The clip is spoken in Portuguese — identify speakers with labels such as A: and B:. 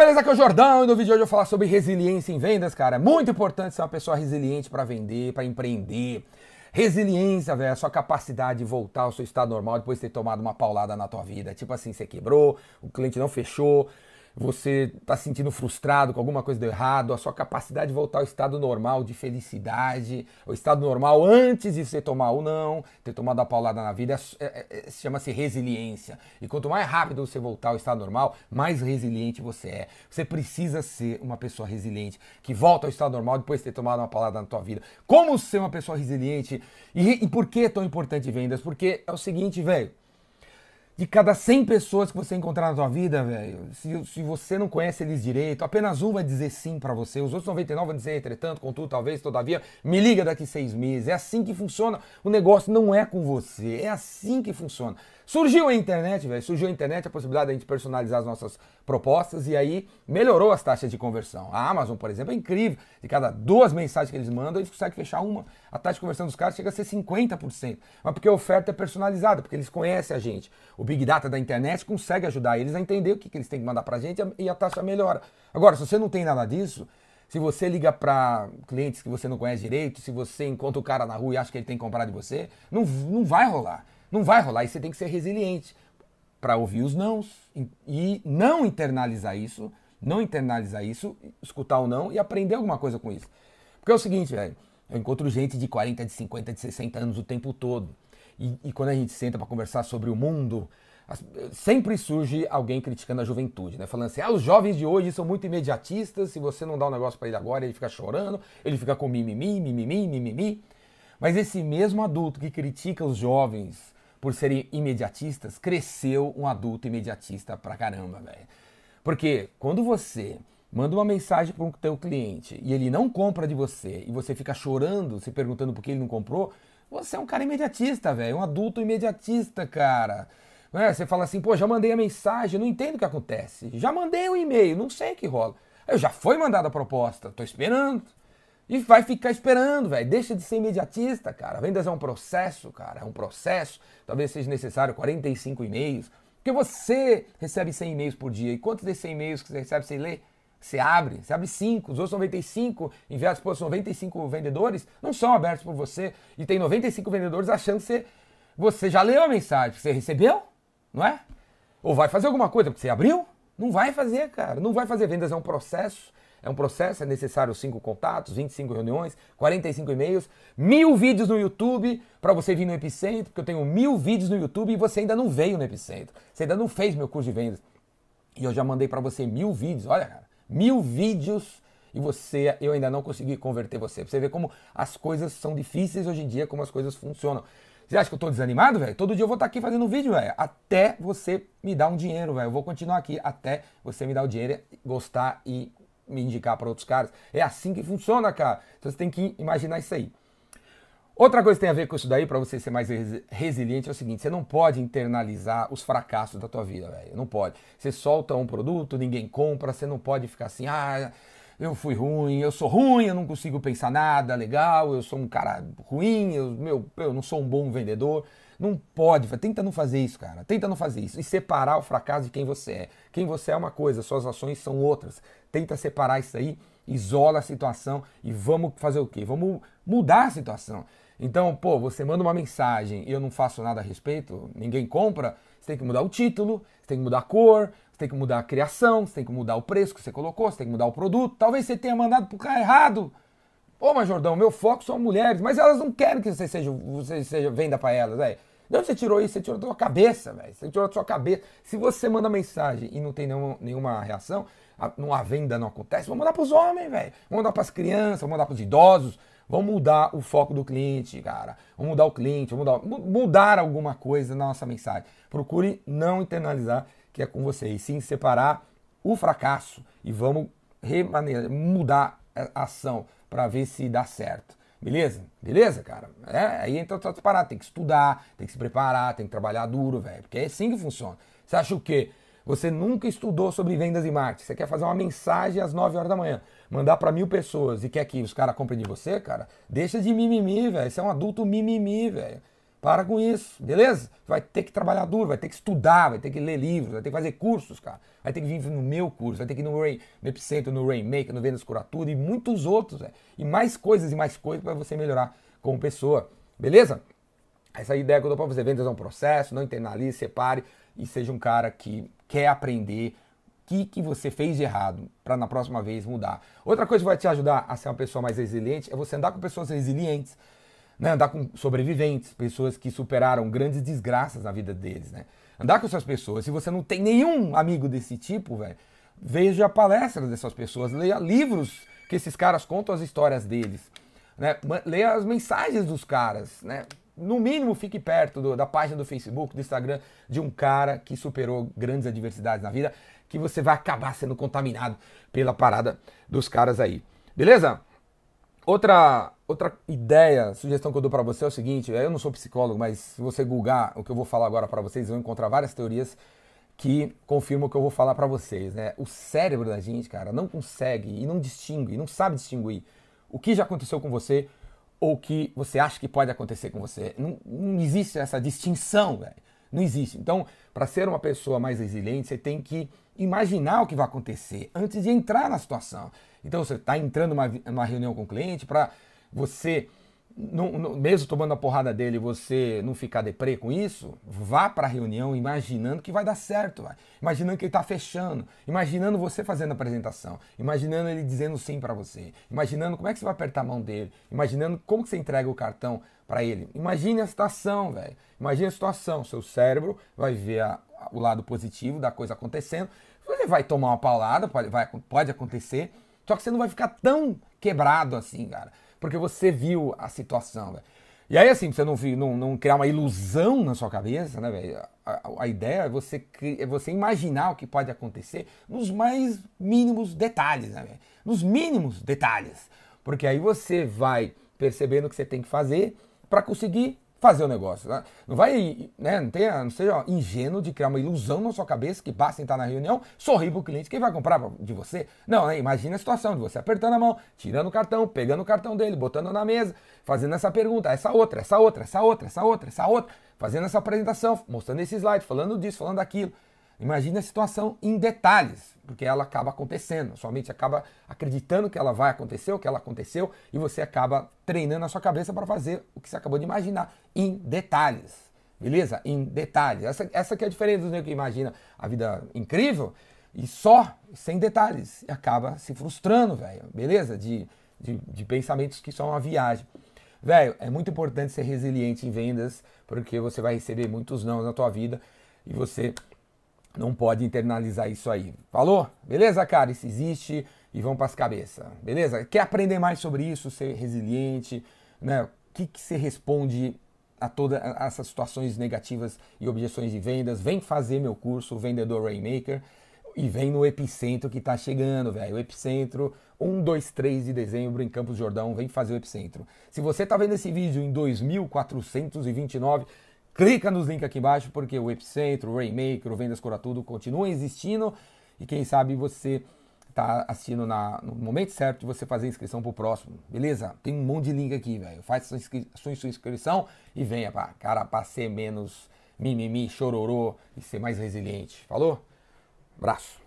A: beleza? Aqui é o Jordão e no vídeo de hoje eu vou falar sobre resiliência em vendas, cara. É muito importante ser uma pessoa resiliente para vender, para empreender. Resiliência, velho, a sua capacidade de voltar ao seu estado normal depois de ter tomado uma paulada na tua vida. Tipo assim, você quebrou, o cliente não fechou, você está se sentindo frustrado com alguma coisa deu errado, a sua capacidade de voltar ao estado normal de felicidade, o estado normal antes de você tomar ou não, ter tomado a paulada na vida, é, é, é, chama-se resiliência. E quanto mais rápido você voltar ao estado normal, mais resiliente você é. Você precisa ser uma pessoa resiliente, que volta ao estado normal depois de ter tomado uma paulada na tua vida. Como ser uma pessoa resiliente? E, e por que é tão importante vendas? Porque é o seguinte, velho de cada 100 pessoas que você encontrar na sua vida, velho, se, se você não conhece eles direito, apenas um vai dizer sim para você, os outros 99 vão dizer entretanto, contudo, talvez, todavia, me liga daqui seis meses. É assim que funciona. O negócio não é com você, é assim que funciona. Surgiu a internet, velho, surgiu a internet a possibilidade de a gente personalizar as nossas propostas e aí melhorou as taxas de conversão. A Amazon, por exemplo, é incrível. De cada duas mensagens que eles mandam, eles conseguem fechar uma. A taxa de conversão dos caras chega a ser 50%. Mas porque a oferta é personalizada, porque eles conhecem a gente. O Big Data da internet consegue ajudar eles a entender o que, que eles têm que mandar pra gente e a taxa melhora. Agora, se você não tem nada disso, se você liga para clientes que você não conhece direito, se você encontra o cara na rua e acha que ele tem que comprar de você, não, não vai rolar. Não vai rolar e você tem que ser resiliente para ouvir os nãos e não internalizar isso, não internalizar isso, escutar o não e aprender alguma coisa com isso. Porque é o seguinte, velho, eu encontro gente de 40, de 50, de 60 anos o tempo todo. E, e quando a gente senta para conversar sobre o mundo, sempre surge alguém criticando a juventude, né? Falando assim, ah, os jovens de hoje são muito imediatistas, se você não dá um negócio para ele agora, ele fica chorando, ele fica com mimimi, mimimi, mimimi. Mas esse mesmo adulto que critica os jovens por serem imediatistas, cresceu um adulto imediatista pra caramba, velho. Porque quando você manda uma mensagem para o teu cliente e ele não compra de você e você fica chorando, se perguntando por que ele não comprou, você é um cara imediatista, velho, um adulto imediatista, cara. É, você fala assim, pô, já mandei a mensagem, não entendo o que acontece. Já mandei o um e-mail, não sei o que rola. Eu já foi mandada a proposta, tô esperando. E vai ficar esperando, velho. Deixa de ser imediatista, cara. Vendas é um processo, cara. É um processo. Talvez seja necessário 45 e-mails. Porque você recebe 100 e-mails por dia. E quantos desses 100 e-mails que você recebe, você lê? Você abre, você abre 5, os outros 95 enviados por 95 vendedores não são abertos por você. E tem 95 vendedores achando que você, você já leu a mensagem, que você recebeu, não é? Ou vai fazer alguma coisa porque você abriu? Não vai fazer, cara. Não vai fazer. Vendas é um processo. É um processo, é necessário 5 contatos, 25 reuniões, 45 e-mails, mil vídeos no YouTube para você vir no Epicentro, porque eu tenho mil vídeos no YouTube e você ainda não veio no Epicentro. Você ainda não fez meu curso de vendas. E eu já mandei para você mil vídeos, olha, cara, mil vídeos e você, eu ainda não consegui converter você. Pra você ver como as coisas são difíceis hoje em dia, como as coisas funcionam. Você acha que eu tô desanimado, velho? Todo dia eu vou estar tá aqui fazendo vídeo, velho. Até você me dar um dinheiro, velho. Eu vou continuar aqui até você me dar o dinheiro, gostar e me indicar para outros caras. É assim que funciona, cara. Então você tem que imaginar isso aí. Outra coisa que tem a ver com isso daí, para você ser mais resiliente, é o seguinte: você não pode internalizar os fracassos da tua vida, velho. Não pode. Você solta um produto, ninguém compra, você não pode ficar assim, ah, eu fui ruim, eu sou ruim, eu não consigo pensar nada legal, eu sou um cara ruim, eu, meu, eu não sou um bom vendedor. Não pode, tenta não fazer isso, cara. Tenta não fazer isso. E separar o fracasso de quem você é. Quem você é uma coisa, suas ações são outras. Tenta separar isso aí, isola a situação e vamos fazer o quê? Vamos mudar a situação. Então, pô, você manda uma mensagem e eu não faço nada a respeito, ninguém compra, você tem que mudar o título, você tem que mudar a cor, você tem que mudar a criação, você tem que mudar o preço que você colocou, você tem que mudar o produto. Talvez você tenha mandado pro cara errado. Pô, mas Jordão, meu foco são mulheres, mas elas não querem que você seja, você seja venda para elas, velho. De onde você tirou isso? Você tirou da sua cabeça, velho. Você tirou da sua cabeça. Se você manda mensagem e não tem nenhuma, nenhuma reação, a, a venda não acontece, vamos mandar para os homens, velho. Vamos mandar para as crianças, vamos mandar para os idosos. Vamos mudar o foco do cliente, cara. Vamos mudar o cliente, vamos mudar, mudar alguma coisa na nossa mensagem. Procure não internalizar que é com você, e sim separar o fracasso e vamos mudar a ação para ver se dá certo. Beleza? Beleza, cara? É, aí então tá parado, tem que estudar, tem que se preparar, tem que trabalhar duro, velho. Porque é assim que funciona. Você acha o quê? Você nunca estudou sobre vendas e marketing. Você quer fazer uma mensagem às 9 horas da manhã, mandar para mil pessoas e quer que os caras comprem de você, cara? Deixa de mimimi, velho. Você é um adulto mimimi, velho. Para com isso, beleza? Vai ter que trabalhar duro, vai ter que estudar, vai ter que ler livros, vai ter que fazer cursos, cara. Vai ter que vir no meu curso, vai ter que ir no, Ray, no Epicentro, no Rainmaker, no Vendas Curatura e muitos outros. E mais coisas e mais coisas para você melhorar como pessoa, beleza? Essa é ideia que eu dou para você. Vendas é um processo, não internalize, separe e seja um cara que quer aprender o que, que você fez de errado para na próxima vez mudar. Outra coisa que vai te ajudar a ser uma pessoa mais resiliente é você andar com pessoas resilientes né? Andar com sobreviventes, pessoas que superaram grandes desgraças na vida deles, né? Andar com essas pessoas. Se você não tem nenhum amigo desse tipo, velho, veja palestras dessas pessoas, leia livros que esses caras contam as histórias deles, né? Leia as mensagens dos caras, né? No mínimo, fique perto do, da página do Facebook, do Instagram, de um cara que superou grandes adversidades na vida, que você vai acabar sendo contaminado pela parada dos caras aí. Beleza? Outra, outra ideia, sugestão que eu dou para você é o seguinte: eu não sou psicólogo, mas se você googar o que eu vou falar agora para vocês, vão encontrar várias teorias que confirmam o que eu vou falar para vocês. Né? O cérebro da gente, cara, não consegue e não distingue, não sabe distinguir o que já aconteceu com você ou o que você acha que pode acontecer com você. Não, não existe essa distinção, velho. Não existe. Então, para ser uma pessoa mais resiliente, você tem que imaginar o que vai acontecer antes de entrar na situação. Então você está entrando numa, numa reunião com o cliente para você, não, não, mesmo tomando a porrada dele, você não ficar deprê com isso, vá para a reunião imaginando que vai dar certo, vai. imaginando que ele está fechando, imaginando você fazendo a apresentação, imaginando ele dizendo sim para você, imaginando como é que você vai apertar a mão dele, imaginando como que você entrega o cartão para ele. Imagine a situação, velho. Imagine a situação. Seu cérebro vai ver a, o lado positivo da coisa acontecendo. Você vai tomar uma paulada, pode, vai, pode acontecer, só que você não vai ficar tão quebrado assim, cara. Porque você viu a situação, velho. E aí, assim, você não, não, não, criar uma ilusão na sua cabeça, né, velho? A, a, ideia é você, é você imaginar o que pode acontecer nos mais mínimos detalhes, né? Nos mínimos detalhes. Porque aí você vai percebendo o que você tem que fazer para conseguir fazer o negócio. Né? Não vai, né, não, tenha, não seja ingênuo de criar uma ilusão na sua cabeça que basta entrar na reunião, sorrir para o cliente, quem vai comprar de você? Não, né? imagina a situação de você apertando a mão, tirando o cartão, pegando o cartão dele, botando na mesa, fazendo essa pergunta, essa outra, essa outra, essa outra, essa outra, essa outra, fazendo essa apresentação, mostrando esse slide, falando disso, falando daquilo. Imagine a situação em detalhes, porque ela acaba acontecendo. Sua mente acaba acreditando que ela vai acontecer, o que ela aconteceu, e você acaba treinando a sua cabeça para fazer o que você acabou de imaginar em detalhes. Beleza? Em detalhes. Essa, essa que é a diferença do que imagina a vida incrível e só, sem detalhes. E acaba se frustrando, velho. Beleza? De, de, de pensamentos que são uma viagem. Velho, é muito importante ser resiliente em vendas, porque você vai receber muitos não na tua vida e você não pode internalizar isso aí. Falou? Beleza, cara? Isso existe e vamos para as cabeças. Beleza? Quer aprender mais sobre isso, ser resiliente, né? O que, que você responde a todas essas situações negativas e objeções de vendas? Vem fazer meu curso Vendedor Rainmaker e vem no Epicentro que está chegando, velho. O Epicentro, 1, 2, 3 de dezembro em Campos Jordão, vem fazer o Epicentro. Se você está vendo esse vídeo em 2429 Clica nos links aqui embaixo porque o Epicentro, o Rainmaker, o Vendas Cura Tudo continuam existindo e quem sabe você está assistindo na, no momento certo de você fazer inscrição pro próximo, beleza? Tem um monte de link aqui, velho. Faz sua, inscri sua, sua inscrição e venha, pá, cara, para ser menos mimimi, chororô e ser mais resiliente. Falou? Abraço.